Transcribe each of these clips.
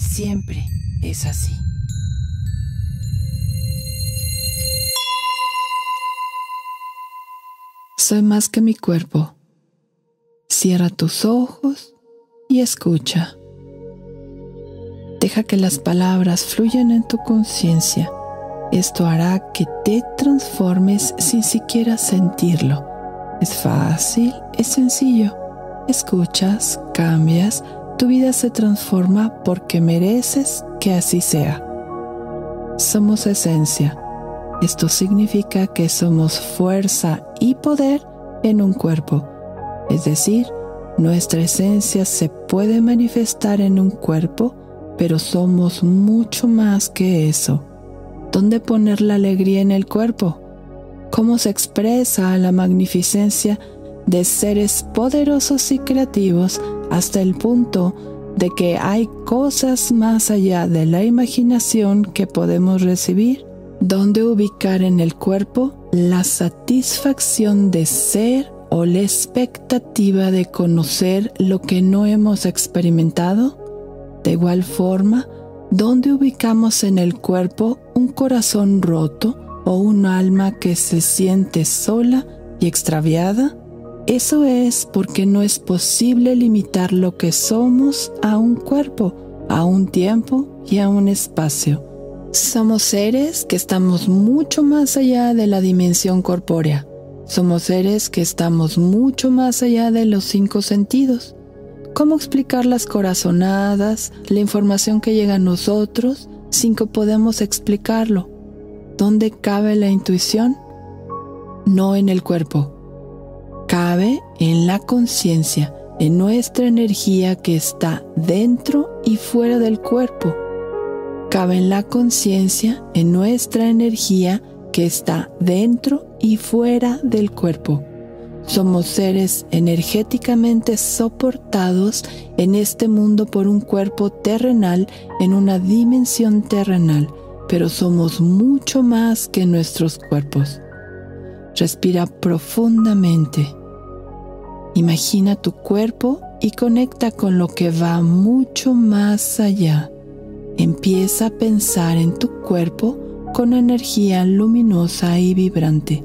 siempre es así. Soy más que mi cuerpo. Cierra tus ojos y escucha. Deja que las palabras fluyan en tu conciencia. Esto hará que te transformes sin siquiera sentirlo. Es fácil, es sencillo. Escuchas, cambias, tu vida se transforma porque mereces que así sea. Somos esencia. Esto significa que somos fuerza y poder en un cuerpo. Es decir, nuestra esencia se puede manifestar en un cuerpo, pero somos mucho más que eso. ¿Dónde poner la alegría en el cuerpo? ¿Cómo se expresa la magnificencia de seres poderosos y creativos hasta el punto de que hay cosas más allá de la imaginación que podemos recibir, donde ubicar en el cuerpo la satisfacción de ser o la expectativa de conocer lo que no hemos experimentado. De igual forma, donde ubicamos en el cuerpo un corazón roto o un alma que se siente sola y extraviada, eso es porque no es posible limitar lo que somos a un cuerpo, a un tiempo y a un espacio. Somos seres que estamos mucho más allá de la dimensión corpórea. Somos seres que estamos mucho más allá de los cinco sentidos. ¿Cómo explicar las corazonadas, la información que llega a nosotros sin que podamos explicarlo? ¿Dónde cabe la intuición? No en el cuerpo cabe en la conciencia, en nuestra energía que está dentro y fuera del cuerpo. Cabe en la conciencia, en nuestra energía que está dentro y fuera del cuerpo. Somos seres energéticamente soportados en este mundo por un cuerpo terrenal en una dimensión terrenal, pero somos mucho más que nuestros cuerpos. Respira profundamente. Imagina tu cuerpo y conecta con lo que va mucho más allá. Empieza a pensar en tu cuerpo con energía luminosa y vibrante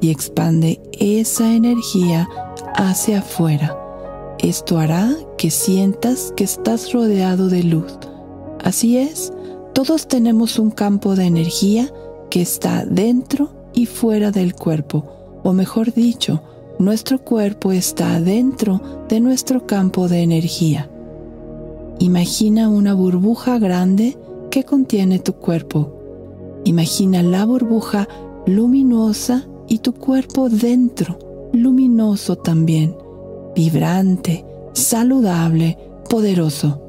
y expande esa energía hacia afuera. Esto hará que sientas que estás rodeado de luz. Así es, todos tenemos un campo de energía que está dentro y fuera del cuerpo, o mejor dicho, nuestro cuerpo está dentro de nuestro campo de energía. Imagina una burbuja grande que contiene tu cuerpo. Imagina la burbuja luminosa y tu cuerpo dentro, luminoso también, vibrante, saludable, poderoso.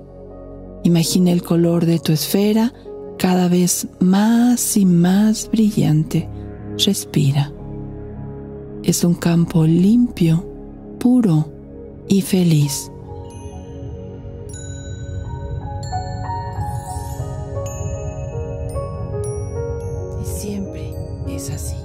Imagina el color de tu esfera cada vez más y más brillante. Respira es un campo limpio, puro y feliz. Y siempre es así.